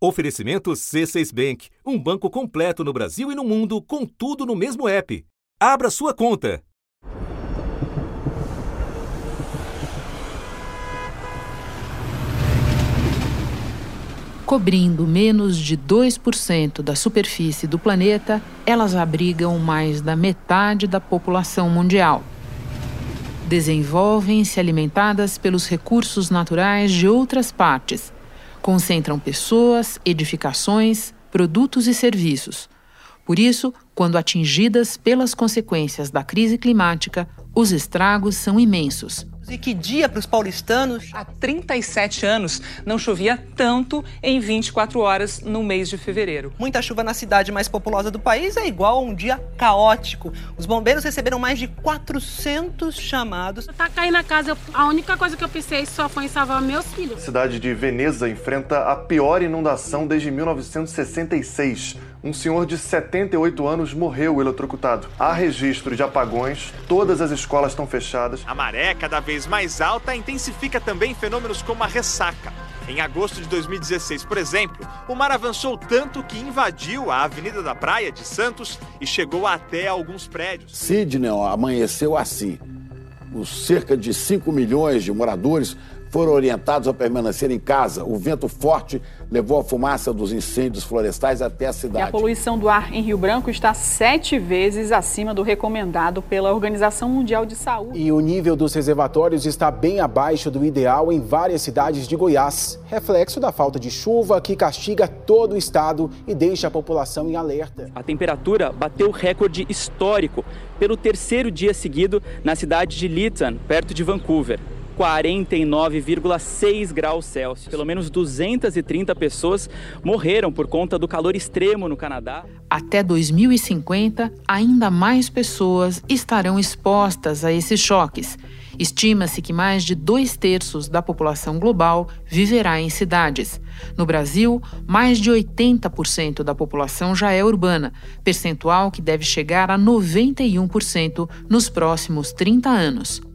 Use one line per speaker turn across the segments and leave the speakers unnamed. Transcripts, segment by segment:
Oferecimento C6 Bank, um banco completo no Brasil e no mundo, com tudo no mesmo app. Abra sua conta.
Cobrindo menos de 2% da superfície do planeta, elas abrigam mais da metade da população mundial. Desenvolvem-se alimentadas pelos recursos naturais de outras partes. Concentram pessoas, edificações, produtos e serviços. Por isso, quando atingidas pelas consequências da crise climática, os estragos são imensos.
E que dia para os paulistanos?
Há 37 anos não chovia tanto em 24 horas no mês de fevereiro.
Muita chuva na cidade mais populosa do país é igual a um dia caótico. Os bombeiros receberam mais de 400 chamados.
Tá caindo na casa, a única coisa que eu pensei só foi em salvar meus filhos.
A cidade de Veneza enfrenta a pior inundação desde 1966. Um senhor de 78 anos morreu eletrocutado. Há registro de apagões, todas as escolas estão fechadas.
A maré, cada vez mais alta, intensifica também fenômenos como a ressaca. Em agosto de 2016, por exemplo, o mar avançou tanto que invadiu a Avenida da Praia de Santos e chegou até alguns prédios.
Sidney amanheceu assim. Os cerca de 5 milhões de moradores foram orientados a permanecer em casa. O vento forte levou a fumaça dos incêndios florestais até a cidade.
E a poluição do ar em Rio Branco está sete vezes acima do recomendado pela Organização Mundial de Saúde.
E o nível dos reservatórios está bem abaixo do ideal em várias cidades de Goiás, reflexo da falta de chuva que castiga todo o estado e deixa a população em alerta.
A temperatura bateu recorde histórico pelo terceiro dia seguido na cidade de Lytton, perto de Vancouver. 49,6 graus Celsius. Pelo menos 230 pessoas morreram por conta do calor extremo no Canadá.
Até 2050, ainda mais pessoas estarão expostas a esses choques. Estima-se que mais de dois terços da população global viverá em cidades. No Brasil, mais de 80% da população já é urbana, percentual que deve chegar a 91% nos próximos 30 anos.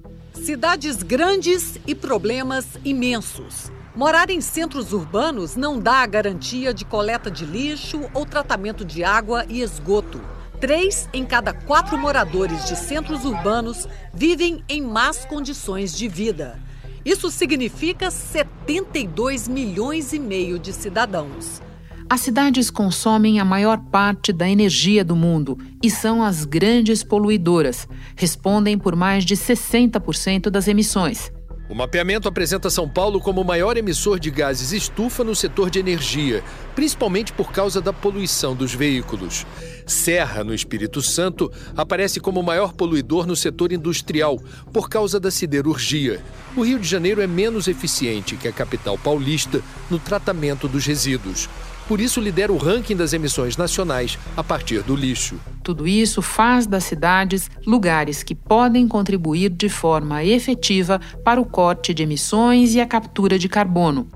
Cidades grandes e problemas imensos. Morar em centros urbanos não dá a garantia de coleta de lixo ou tratamento de água e esgoto. Três em cada quatro moradores de centros urbanos vivem em más condições de vida. Isso significa 72 milhões e meio de cidadãos.
As cidades consomem a maior parte da energia do mundo e são as grandes poluidoras. Respondem por mais de 60% das emissões.
O mapeamento apresenta São Paulo como o maior emissor de gases estufa no setor de energia, principalmente por causa da poluição dos veículos. Serra, no Espírito Santo, aparece como o maior poluidor no setor industrial, por causa da siderurgia. O Rio de Janeiro é menos eficiente que a capital paulista no tratamento dos resíduos. Por isso, lidera o ranking das emissões nacionais a partir do lixo.
Tudo isso faz das cidades lugares que podem contribuir de forma efetiva para o corte de emissões e a captura de carbono.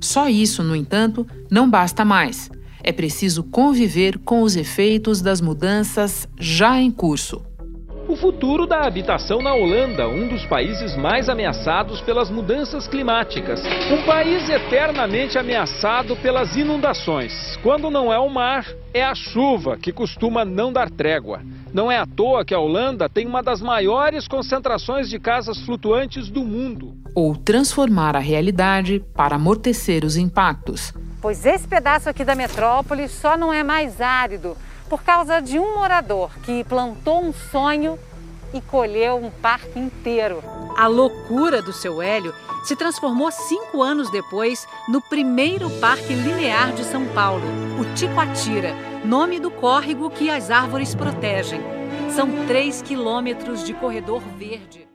Só isso, no entanto, não basta mais. É preciso conviver com os efeitos das mudanças já em curso
o futuro da habitação na Holanda, um dos países mais ameaçados pelas mudanças climáticas. Um país eternamente ameaçado pelas inundações. Quando não é o mar, é a chuva que costuma não dar trégua. Não é à toa que a Holanda tem uma das maiores concentrações de casas flutuantes do mundo.
Ou transformar a realidade para amortecer os impactos.
Pois esse pedaço aqui da metrópole só não é mais árido por causa de um morador que plantou um sonho e colheu um parque inteiro.
A loucura do seu Hélio se transformou cinco anos depois no primeiro parque linear de São Paulo, o Ticoatira, nome do córrego que as árvores protegem. São três quilômetros de corredor verde.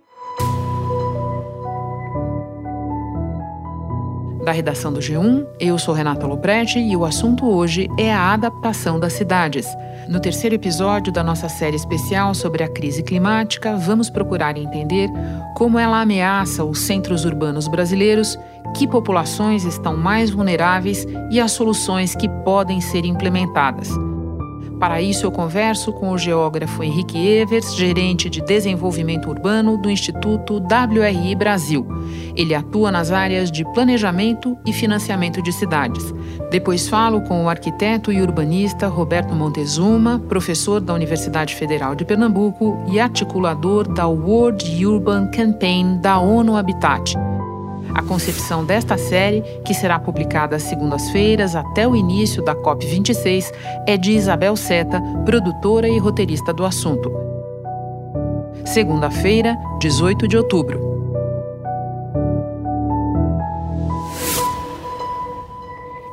Da redação do G1, eu sou Renata Loprete e o assunto hoje é a adaptação das cidades. No terceiro episódio da nossa série especial sobre a crise climática, vamos procurar entender como ela ameaça os centros urbanos brasileiros, que populações estão mais vulneráveis e as soluções que podem ser implementadas. Para isso, eu converso com o geógrafo Henrique Evers, gerente de desenvolvimento urbano do Instituto WRI Brasil. Ele atua nas áreas de planejamento e financiamento de cidades. Depois falo com o arquiteto e urbanista Roberto Montezuma, professor da Universidade Federal de Pernambuco e articulador da World Urban Campaign da ONU Habitat. A concepção desta série, que será publicada às segundas-feiras até o início da COP26, é de Isabel Seta, produtora e roteirista do assunto. Segunda-feira, 18 de outubro.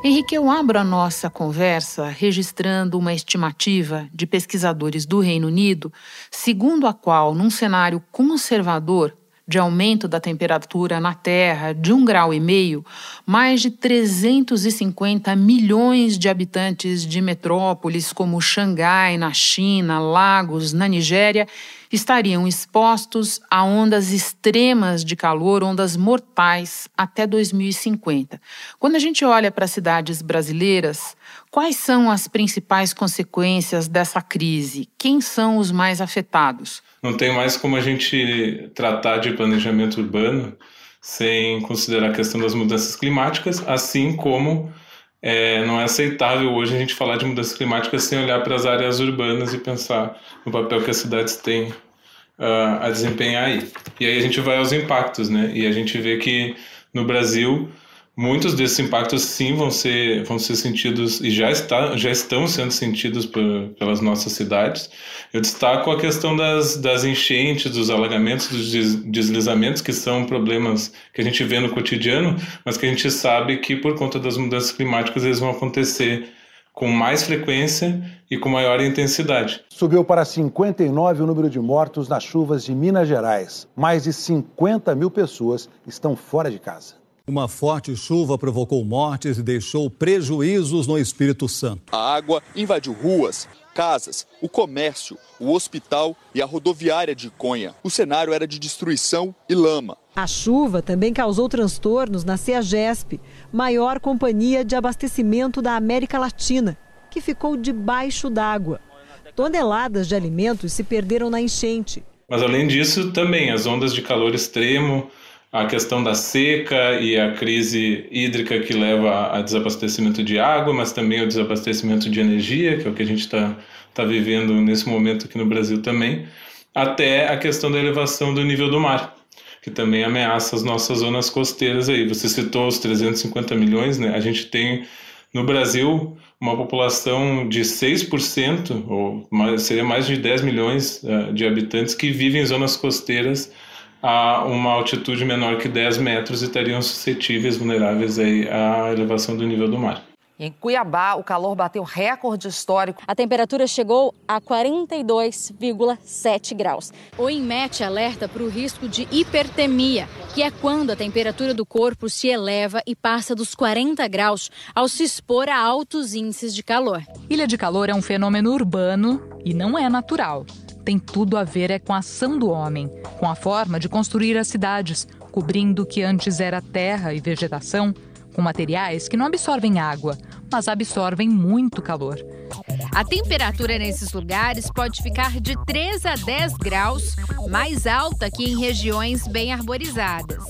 Henrique, eu abro a nossa conversa registrando uma estimativa de pesquisadores do Reino Unido, segundo a qual, num cenário conservador, de aumento da temperatura na Terra de um grau e meio, mais de 350 milhões de habitantes de metrópoles como Xangai, na China, Lagos, na Nigéria, estariam expostos a ondas extremas de calor, ondas mortais, até 2050. Quando a gente olha para as cidades brasileiras, quais são as principais consequências dessa crise? Quem são os mais afetados?
não tem mais como a gente tratar de planejamento urbano sem considerar a questão das mudanças climáticas, assim como é, não é aceitável hoje a gente falar de mudanças climáticas sem olhar para as áreas urbanas e pensar no papel que as cidades têm uh, a desempenhar aí. E aí a gente vai aos impactos, né? E a gente vê que no Brasil Muitos desses impactos sim vão ser, vão ser sentidos e já, está, já estão sendo sentidos por, pelas nossas cidades. Eu destaco a questão das, das enchentes, dos alagamentos, dos deslizamentos, que são problemas que a gente vê no cotidiano, mas que a gente sabe que por conta das mudanças climáticas eles vão acontecer com mais frequência e com maior intensidade.
Subiu para 59 o número de mortos nas chuvas de Minas Gerais. Mais de 50 mil pessoas estão fora de casa.
Uma forte chuva provocou mortes e deixou prejuízos no Espírito Santo.
A água invadiu ruas, casas, o comércio, o hospital e a rodoviária de Conha. O cenário era de destruição e lama.
A chuva também causou transtornos na CEAGESP, maior companhia de abastecimento da América Latina, que ficou debaixo d'água. Toneladas de alimentos se perderam na enchente.
Mas além disso, também as ondas de calor extremo, a questão da seca e a crise hídrica que leva a desabastecimento de água, mas também o desabastecimento de energia, que é o que a gente está tá vivendo nesse momento aqui no Brasil também, até a questão da elevação do nível do mar, que também ameaça as nossas zonas costeiras aí. Você citou os 350 milhões, né? A gente tem no Brasil uma população de 6%, ou mais, seria mais de 10 milhões uh, de habitantes que vivem em zonas costeiras a uma altitude menor que 10 metros e estariam suscetíveis, vulneráveis aí à elevação do nível do mar.
Em Cuiabá, o calor bateu recorde histórico.
A temperatura chegou a 42,7 graus. O INMET alerta para o risco de hipertemia, que é quando a temperatura do corpo se eleva e passa dos 40 graus ao se expor a altos índices de calor.
Ilha de calor é um fenômeno urbano e não é natural tem tudo a ver é com a ação do homem, com a forma de construir as cidades, cobrindo o que antes era terra e vegetação, com materiais que não absorvem água, mas absorvem muito calor.
A temperatura nesses lugares pode ficar de 3 a 10 graus mais alta que em regiões bem arborizadas.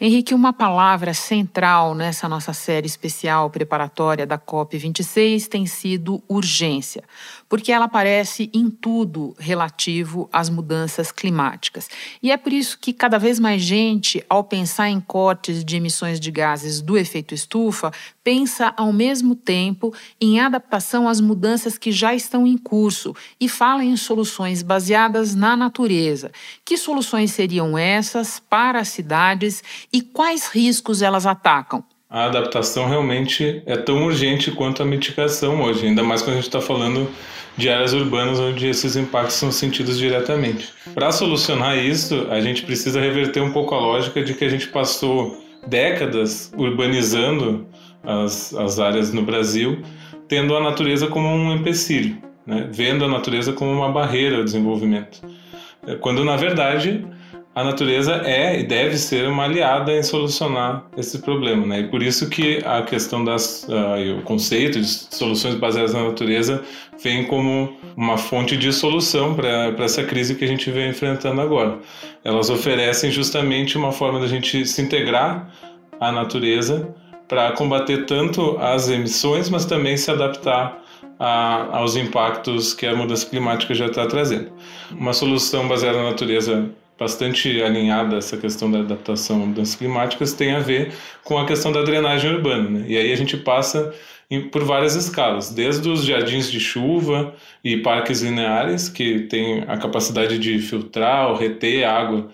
Henrique, uma palavra central nessa nossa série especial preparatória da COP26 tem sido urgência porque ela aparece em tudo relativo às mudanças climáticas. E é por isso que cada vez mais gente, ao pensar em cortes de emissões de gases do efeito estufa, pensa ao mesmo tempo em adaptação às mudanças que já estão em curso e fala em soluções baseadas na natureza. Que soluções seriam essas para as cidades e quais riscos elas atacam?
a adaptação realmente é tão urgente quanto a mitigação hoje, ainda mais quando a gente está falando de áreas urbanas onde esses impactos são sentidos diretamente. Para solucionar isso, a gente precisa reverter um pouco a lógica de que a gente passou décadas urbanizando as, as áreas no Brasil, tendo a natureza como um empecilho, né? vendo a natureza como uma barreira ao desenvolvimento. É, quando, na verdade, a natureza é e deve ser uma aliada em solucionar esse problema, né? E por isso que a questão das uh, o conceito de soluções baseadas na natureza vem como uma fonte de solução para essa crise que a gente vem enfrentando agora. Elas oferecem justamente uma forma da gente se integrar à natureza para combater tanto as emissões, mas também se adaptar a, aos impactos que a mudança climática já está trazendo. Uma solução baseada na natureza bastante alinhada essa questão da adaptação a mudanças climáticas tem a ver com a questão da drenagem urbana. Né? E aí a gente passa em, por várias escalas, desde os jardins de chuva e parques lineares, que têm a capacidade de filtrar ou reter água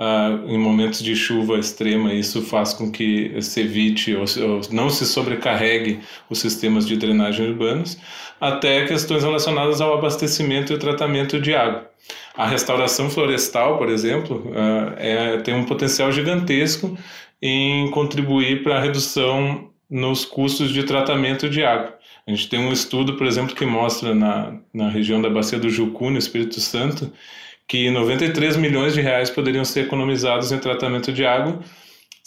Uh, em momentos de chuva extrema, isso faz com que se evite ou, ou, não se sobrecarregue os sistemas de drenagem urbanos, até questões relacionadas ao abastecimento e tratamento de água. A restauração florestal, por exemplo, uh, é, tem um potencial gigantesco em contribuir para a redução nos custos de tratamento de água. A gente tem um estudo, por exemplo, que mostra na, na região da Bacia do Jucu, no Espírito Santo, que 93 milhões de reais poderiam ser economizados em tratamento de água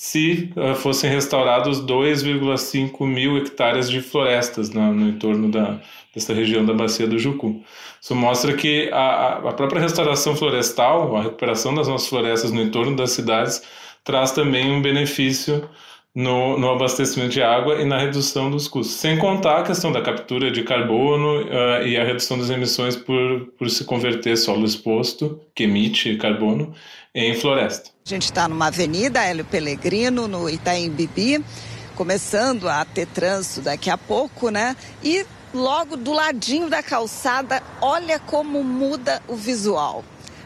se uh, fossem restaurados 2,5 mil hectares de florestas no, no entorno da, dessa região da bacia do Jucu. Isso mostra que a, a própria restauração florestal, a recuperação das nossas florestas no entorno das cidades, traz também um benefício no, no, abastecimento de água e na redução dos custos. Sem contar a questão da captura de carbono uh, e a redução das emissões por, por se converter solo exposto, que emite carbono, em floresta.
A gente está numa avenida, Hélio Pellegrino, no Itaim Bibi, começando a ter trânsito daqui a pouco, né? E logo do ladinho da calçada, olha como muda o visual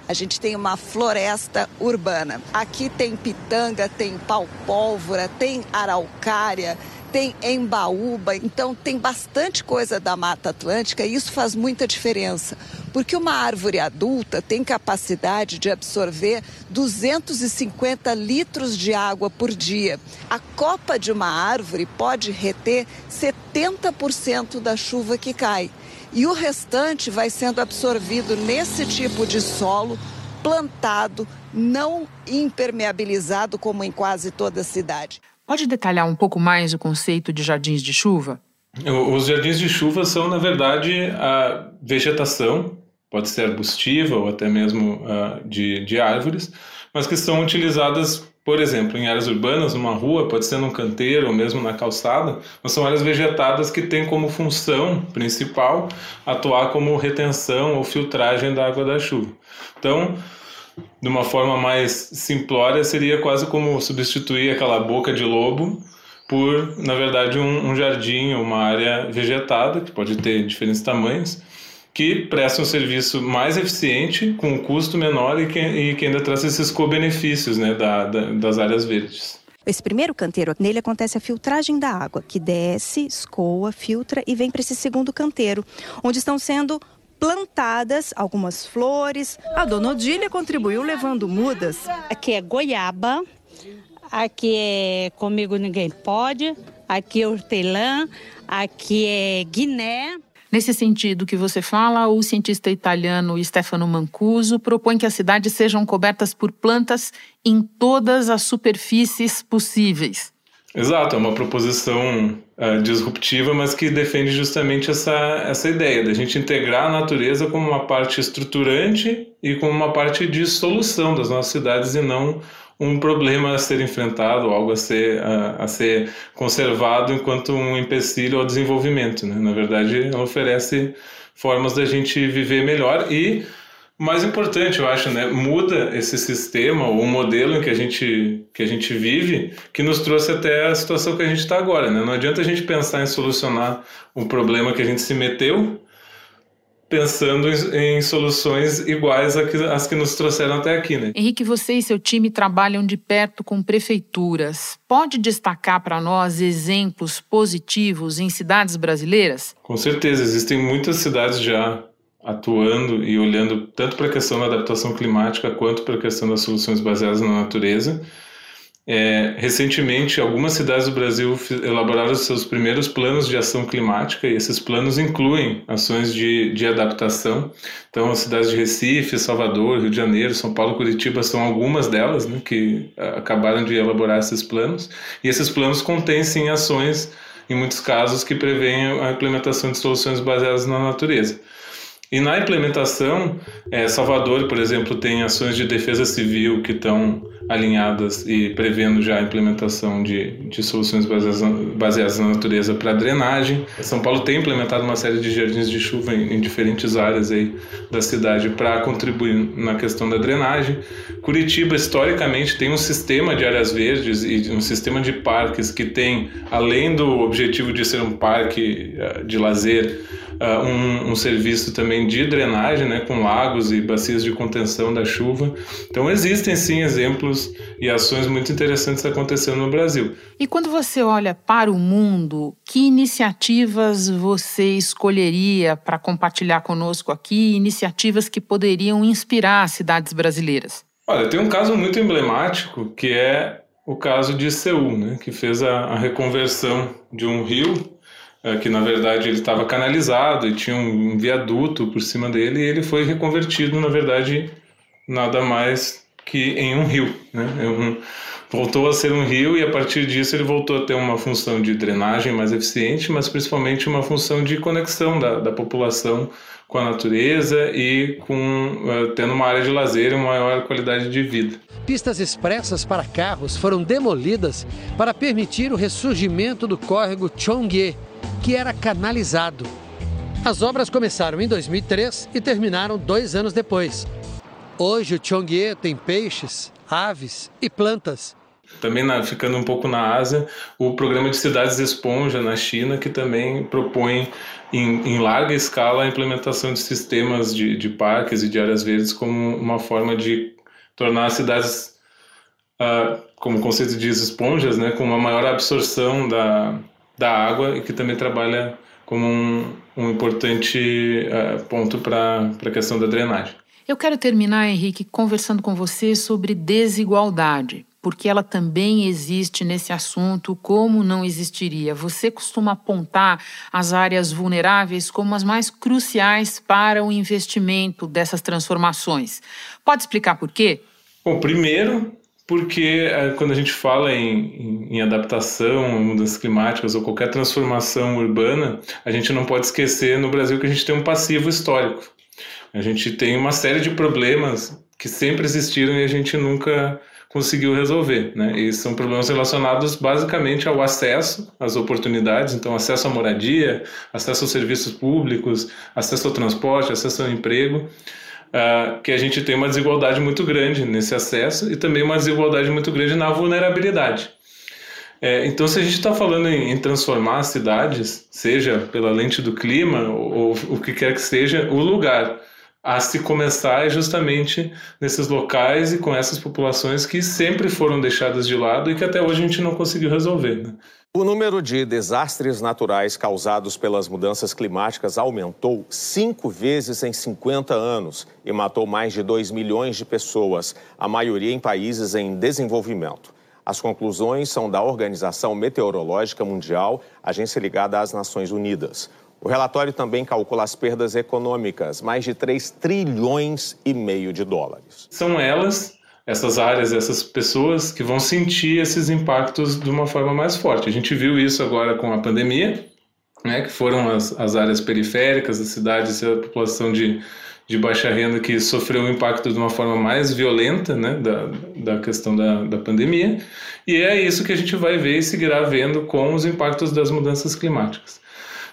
a gente tem uma floresta urbana. Aqui tem pitanga, tem pau-pólvora, tem araucária, tem embaúba, então tem bastante coisa da Mata Atlântica e isso faz muita diferença, porque uma árvore adulta tem capacidade de absorver 250 litros de água por dia. A copa de uma árvore pode reter 70% da chuva que cai e o restante vai sendo absorvido nesse tipo de solo plantado, não impermeabilizado como em quase toda a cidade.
Pode detalhar um pouco mais o conceito de jardins de chuva?
Os jardins de chuva são, na verdade, a vegetação, pode ser arbustiva ou até mesmo uh, de, de árvores, mas que são utilizadas por exemplo, em áreas urbanas, numa rua, pode ser num canteiro ou mesmo na calçada, mas são áreas vegetadas que têm como função principal atuar como retenção ou filtragem da água da chuva. Então, de uma forma mais simplória, seria quase como substituir aquela boca de lobo por, na verdade, um, um jardim, uma área vegetada, que pode ter diferentes tamanhos, que presta um serviço mais eficiente, com um custo menor e que, e que ainda traz esses co-benefícios né, da, da, das áreas verdes.
Esse primeiro canteiro, nele acontece a filtragem da água, que desce, escoa, filtra e vem para esse segundo canteiro, onde estão sendo plantadas algumas flores.
A dona Odília contribuiu levando mudas.
Aqui é goiaba, aqui é comigo ninguém pode, aqui é hortelã, aqui é guiné.
Nesse sentido que você fala, o cientista italiano Stefano Mancuso propõe que as cidades sejam cobertas por plantas em todas as superfícies possíveis.
Exato, é uma proposição uh, disruptiva, mas que defende justamente essa, essa ideia da gente integrar a natureza como uma parte estruturante e como uma parte de solução das nossas cidades e não um problema a ser enfrentado, algo a ser, a, a ser conservado enquanto um empecilho ao desenvolvimento. Né? Na verdade, ela oferece formas da gente viver melhor e mais importante, eu acho, né, muda esse sistema ou modelo em que a gente que a gente vive, que nos trouxe até a situação que a gente está agora, né? Não adianta a gente pensar em solucionar o problema que a gente se meteu pensando em, em soluções iguais às que nos trouxeram até aqui, né?
Henrique, você e seu time trabalham de perto com prefeituras. Pode destacar para nós exemplos positivos em cidades brasileiras?
Com certeza, existem muitas cidades já atuando e olhando tanto para a questão da adaptação climática quanto para a questão das soluções baseadas na natureza. É, recentemente, algumas cidades do Brasil elaboraram seus primeiros planos de ação climática e esses planos incluem ações de, de adaptação. Então, as cidades de Recife, Salvador, Rio de Janeiro, São Paulo, Curitiba são algumas delas né, que acabaram de elaborar esses planos. E esses planos contêm, sim, ações, em muitos casos, que prevêem a implementação de soluções baseadas na natureza. E na implementação, é, Salvador, por exemplo, tem ações de defesa civil que estão alinhadas e prevendo já a implementação de, de soluções baseadas, baseadas na natureza para drenagem. São Paulo tem implementado uma série de jardins de chuva em, em diferentes áreas aí da cidade para contribuir na questão da drenagem. Curitiba, historicamente, tem um sistema de áreas verdes e um sistema de parques que tem, além do objetivo de ser um parque eh, de lazer, uh, um, um, serviço também de drenagem, né, com lagos e bacias de contenção da chuva. Então existem sim exemplos e ações muito interessantes acontecendo no Brasil.
E quando você olha para o mundo, que iniciativas você escolheria para compartilhar conosco aqui? Iniciativas que poderiam inspirar cidades brasileiras?
Olha, tem um caso muito emblemático que é o caso de Seul, né, que fez a, a reconversão de um rio que na verdade ele estava canalizado e tinha um viaduto por cima dele e ele foi reconvertido na verdade nada mais que em um rio, né? É um, voltou a ser um rio e a partir disso ele voltou a ter uma função de drenagem mais eficiente, mas principalmente uma função de conexão da, da população com a natureza e com uh, tendo uma área de lazer e uma maior qualidade de vida.
Pistas expressas para carros foram demolidas para permitir o ressurgimento do córrego Chongye, que era canalizado. As obras começaram em 2003 e terminaram dois anos depois. Hoje o Chongye tem peixes, aves e plantas.
Também na, ficando um pouco na Ásia, o programa de cidades esponja na China, que também propõe em, em larga escala a implementação de sistemas de, de, parques e de áreas verdes como uma forma de tornar as cidades, uh, como o conceito diz, esponjas, né, com uma maior absorção da, da água e que também trabalha como um, um importante uh, ponto para a questão da drenagem.
Eu quero terminar, Henrique, conversando com você sobre desigualdade, porque ela também existe nesse assunto, como não existiria. Você costuma apontar as áreas vulneráveis como as mais cruciais para o investimento dessas transformações. Pode explicar por quê?
Bom, primeiro, porque é, quando a gente fala em, em, em, adaptação, mudanças climáticas ou qualquer transformação urbana, a gente não pode esquecer no Brasil que a gente tem um passivo histórico. A gente tem uma série de problemas que sempre existiram e a gente nunca conseguiu resolver, né? E são problemas relacionados basicamente ao acesso às oportunidades, então acesso à moradia, acesso aos serviços públicos, acesso ao transporte, acesso ao emprego uh, que a gente tem uma desigualdade muito grande nesse acesso e também uma desigualdade muito grande na vulnerabilidade. É, então, se a gente está falando em, em, transformar as cidades, seja pela lente do clima ou, ou o que quer que seja, o lugar a se começar é justamente nesses locais e com essas populações que sempre foram deixadas de lado e que até hoje a gente não conseguiu resolver. Né?
O número de desastres naturais causados pelas mudanças climáticas aumentou cinco vezes em 50 anos e matou mais de 2 milhões de pessoas, a maioria em países em desenvolvimento. As conclusões são da Organização Meteorológica Mundial, agência ligada às Nações Unidas. O relatório também calcula as perdas econômicas, mais de 3 trilhões e meio de dólares.
São elas, essas áreas, essas pessoas que vão sentir esses impactos de uma forma mais forte. A gente viu isso agora com a pandemia, né, que foram as, as áreas periféricas das cidades e a população de, de baixa renda que sofreu o impacto de uma forma mais violenta né, da, da questão da, da pandemia. E é isso que a gente vai ver e seguirá vendo com os impactos das mudanças climáticas.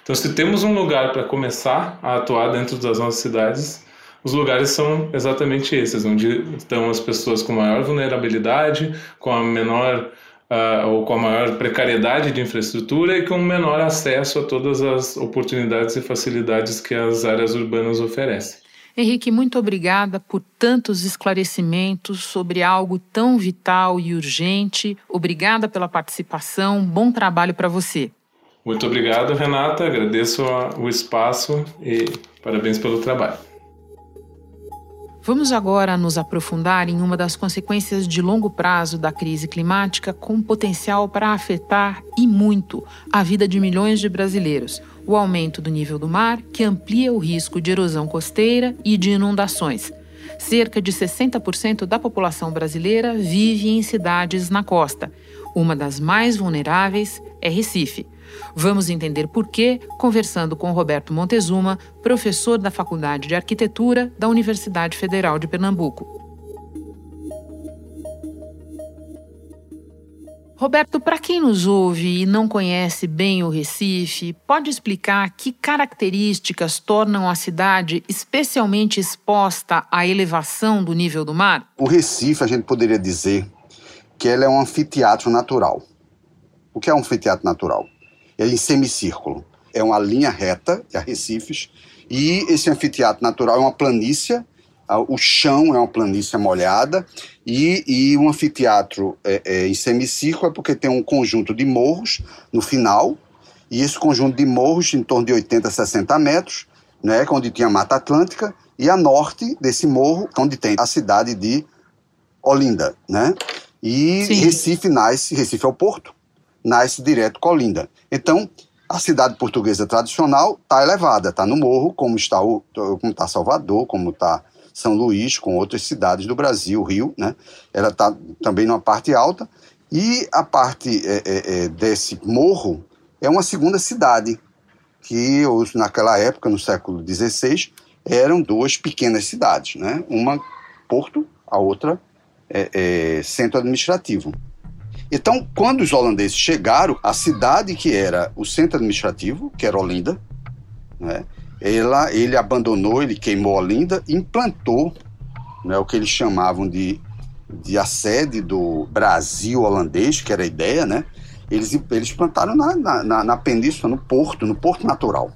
Então, se temos um lugar para começar a atuar dentro das nossas cidades, os lugares são exatamente esses, onde estão as pessoas com maior vulnerabilidade, com a menor uh, ou com a maior precariedade de infraestrutura e com menor acesso a todas as oportunidades e facilidades que as áreas urbanas oferecem.
Henrique, muito obrigada por tantos esclarecimentos sobre algo tão vital e urgente. Obrigada pela participação. Bom trabalho para você.
Muito obrigado, Renata. Agradeço o espaço e parabéns pelo trabalho.
Vamos agora nos aprofundar em uma das consequências de longo prazo da crise climática com potencial para afetar e muito a vida de milhões de brasileiros: o aumento do nível do mar, que amplia o risco de erosão costeira e de inundações. Cerca de 60% da população brasileira vive em cidades na costa. Uma das mais vulneráveis é Recife. Vamos entender por quê conversando com Roberto Montezuma, professor da Faculdade de Arquitetura da Universidade Federal de Pernambuco. Roberto, para quem nos ouve e não conhece bem o Recife, pode explicar que características tornam a cidade especialmente exposta à elevação do nível do mar?
O Recife, a gente poderia dizer que ele é um anfiteatro natural. O que é um anfiteatro natural? É em semicírculo. É uma linha reta, é a Recifes, e esse anfiteatro natural é uma planície, o chão é uma planície molhada, e, e um anfiteatro é, é, em semicírculo é porque tem um conjunto de morros no final, e esse conjunto de morros, em torno de 80, 60 metros, né, onde tinha a Mata Atlântica, e a norte desse morro, onde tem a cidade de Olinda, né? E Sim. Recife nasce, Recife é o porto, nasce direto com Olinda. Então, a cidade portuguesa tradicional está elevada, está no morro, como está, o, como está Salvador, como está São Luís, com outras cidades do Brasil, Rio, né? Ela está também numa parte alta. E a parte é, é, é desse morro é uma segunda cidade, que naquela época, no século XVI, eram duas pequenas cidades, né? Uma Porto, a outra é, é, centro administrativo. Então, quando os holandeses chegaram, a cidade que era o centro administrativo, que era Olinda, né, ela, ele abandonou, ele queimou Olinda implantou né, o que eles chamavam de, de a sede do Brasil holandês, que era a ideia, né? Eles, eles plantaram na, na, na península, no porto, no porto natural.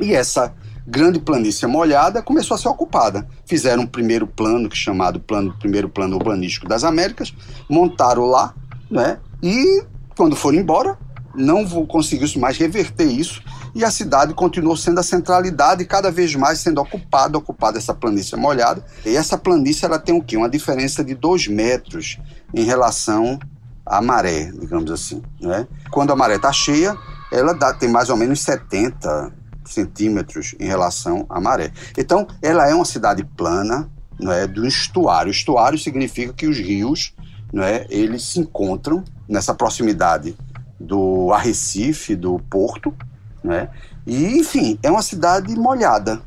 E essa grande planície molhada começou a ser ocupada. Fizeram um primeiro plano, que é chamado plano, primeiro plano urbanístico das Américas, montaram lá, né? E quando foram embora, não conseguiu mais reverter isso e a cidade continuou sendo a centralidade cada vez mais sendo ocupada, ocupada essa planície molhada. E essa planície ela tem o quê? Uma diferença de dois metros em relação à maré, digamos assim. Né? Quando a maré está cheia, ela dá, tem mais ou menos 70, centímetros em relação à maré. Então, ela é uma cidade plana, não é, do estuário. Estuário significa que os rios, não é, eles se encontram nessa proximidade do Arrecife, do Porto, né? E, enfim, é uma cidade molhada.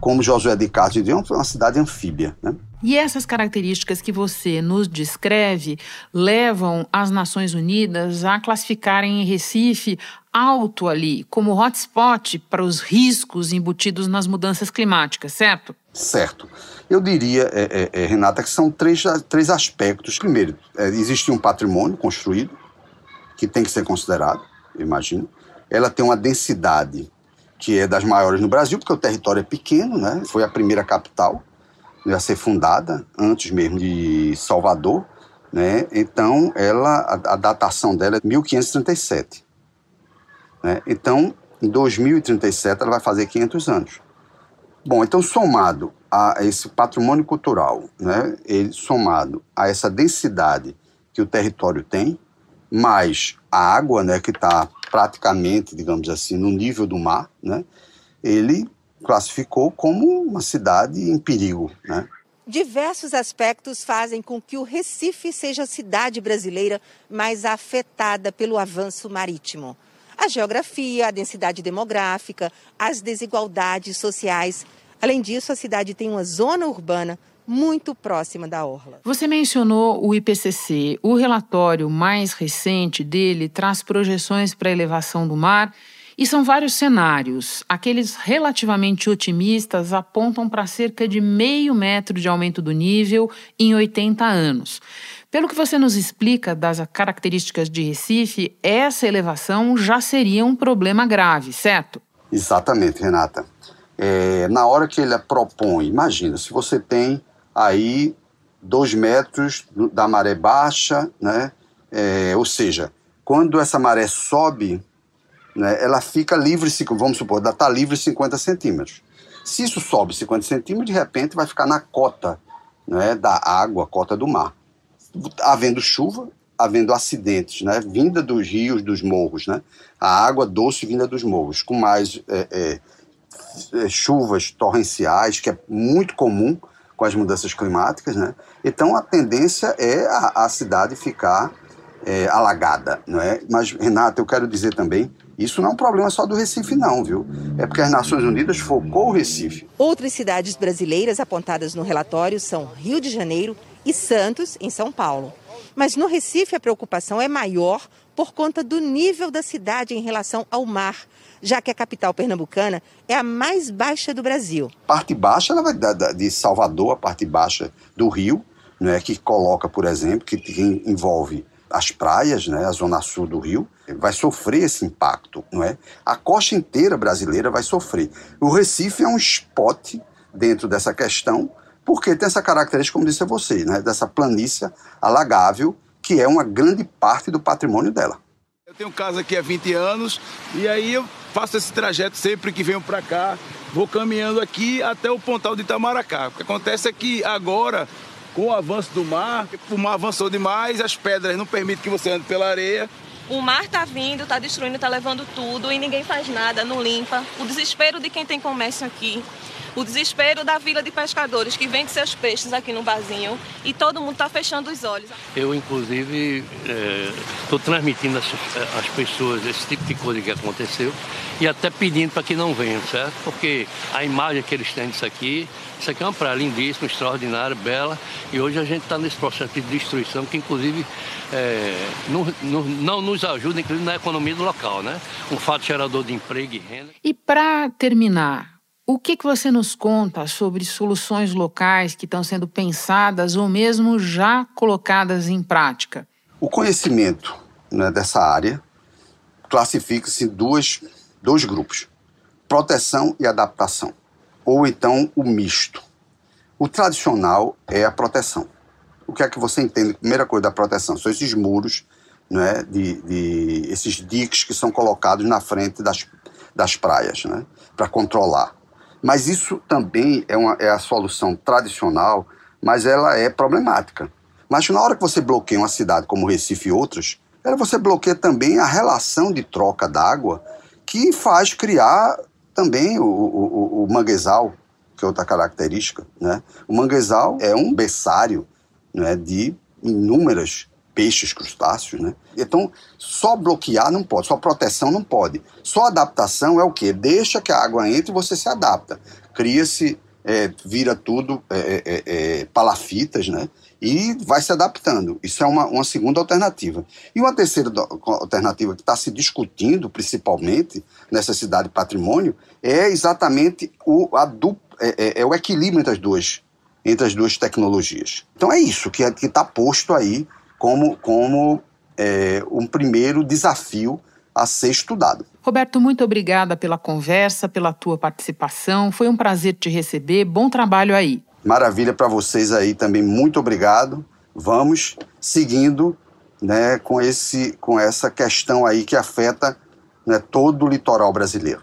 Como Josué de Castro dizia, é uma cidade anfíbia, né?
E essas características que você nos descreve levam as Nações Unidas a classificarem Recife alto ali, como hotspot para os riscos embutidos nas mudanças climáticas, certo?
Certo. Eu diria, é, é, é Renata, que são três, três aspectos. Primeiro, é, existe um patrimônio construído que tem que ser considerado, imagino. Ela tem uma densidade que é das maiores no Brasil, porque o território é pequeno, né? Foi a primeira capital a ser fundada, antes mesmo de Salvador, né? Então, ela, a, a datação dela é 1537. Né? Então, em 2037, ela vai fazer 500 anos. Bom, então, somado a esse patrimônio cultural, né, ele, somado a essa densidade que o território tem, mais a água, né, que está praticamente, digamos assim, no nível do mar, né, ele classificou como uma cidade em perigo. Né?
Diversos aspectos fazem com que o Recife seja a cidade brasileira mais afetada pelo avanço marítimo. A geografia, a densidade demográfica, as desigualdades sociais. Além disso, a cidade tem uma zona urbana muito próxima da orla.
Você mencionou o IPCC. O relatório mais recente dele traz projeções para a elevação do mar e são vários cenários. Aqueles relativamente otimistas apontam para cerca de meio metro de aumento do nível em 80 anos. Pelo que você nos explica das características de Recife, essa elevação já seria um problema grave, certo?
Exatamente, Renata. É, na hora que ele propõe, imagina, se você tem aí dois metros da maré baixa, né? É, ou seja, quando essa maré sobe né, ela fica livre, vamos supor, está livre 50 centímetros. Se isso sobe 50 centímetros, de repente vai ficar na cota né, da água, cota do mar. Havendo chuva, havendo acidentes, né, vinda dos rios, dos morros, né, a água doce vinda dos morros, com mais é, é, é, chuvas torrenciais, que é muito comum com as mudanças climáticas, né? Então a tendência é a, a cidade ficar é, alagada, não é? Mas Renata, eu quero dizer também isso não é um problema só do Recife, não, viu? É porque as Nações Unidas focou o Recife.
Outras cidades brasileiras apontadas no relatório são Rio de Janeiro e Santos, em São Paulo. Mas no Recife a preocupação é maior por conta do nível da cidade em relação ao mar, já que a capital pernambucana é a mais baixa do Brasil.
Parte baixa ela vai de Salvador, a parte baixa do Rio, né, que coloca, por exemplo, que envolve as praias, né, a zona sul do Rio, vai sofrer esse impacto, não é? A costa inteira brasileira vai sofrer. O Recife é um spot dentro dessa questão, porque tem essa característica, como disse a vocês, né, dessa planície alagável, que é uma grande parte do patrimônio dela.
Eu tenho casa aqui há 20 anos e aí eu faço esse trajeto sempre que venho para cá, vou caminhando aqui até o pontal de Itamaracá. O que acontece é que agora com o avanço do mar, o mar avançou demais, as pedras não permitem que você ande pela areia.
O mar tá vindo, tá destruindo, tá levando tudo e ninguém faz nada, não limpa. O desespero de quem tem comércio aqui. O desespero da vila de pescadores que vende seus peixes aqui no barzinho e todo mundo está fechando os olhos.
Eu, inclusive, estou é, transmitindo às, às pessoas esse tipo de coisa que aconteceu e até pedindo para que não venham, certo? Porque a imagem que eles têm disso aqui isso aqui é uma praia lindíssima, extraordinária, bela. E hoje a gente está nesse processo de destruição que, inclusive, é, não, não, não, nos ajuda, inclusive, na economia do local, né? Um fato gerador de emprego e renda.
E para terminar, o que, que você nos conta sobre soluções locais que estão sendo pensadas ou mesmo já colocadas em prática?
O conhecimento né, dessa área classifica-se em duas, dois grupos: proteção e adaptação ou então o misto. O tradicional é a proteção. O que é que você entende? Primeira coisa da proteção são esses muros, né, de, de esses diques que são colocados na frente das, das praias, né, para controlar. Mas isso também é, uma, é a solução tradicional, mas ela é problemática. Mas na hora que você bloqueia uma cidade como Recife e outras, você bloqueia também a relação de troca d'água que faz criar também o, o, o manguezal, que é outra característica, né? O manguezal é um berçário né, de inúmeras peixes, crustáceos, né? Então, só bloquear não pode, só proteção não pode. Só adaptação é o quê? Deixa que a água entre e você se adapta. Cria-se, é, vira tudo é, é, é, é palafitas, né? e vai se adaptando. Isso é uma, uma segunda alternativa. E uma terceira alternativa que está se discutindo, principalmente nessa cidade de patrimônio, é exatamente o, a é, é, o equilíbrio entre as duas, entre as duas tecnologias. Então é isso que está posto aí como, como é, um primeiro desafio a ser estudado.
Roberto, muito obrigada pela conversa, pela tua participação. Foi um prazer te receber. Bom trabalho aí.
Maravilha para vocês aí também. Muito obrigado. Vamos seguindo né, com, esse, com essa questão aí que afeta né, todo o litoral brasileiro.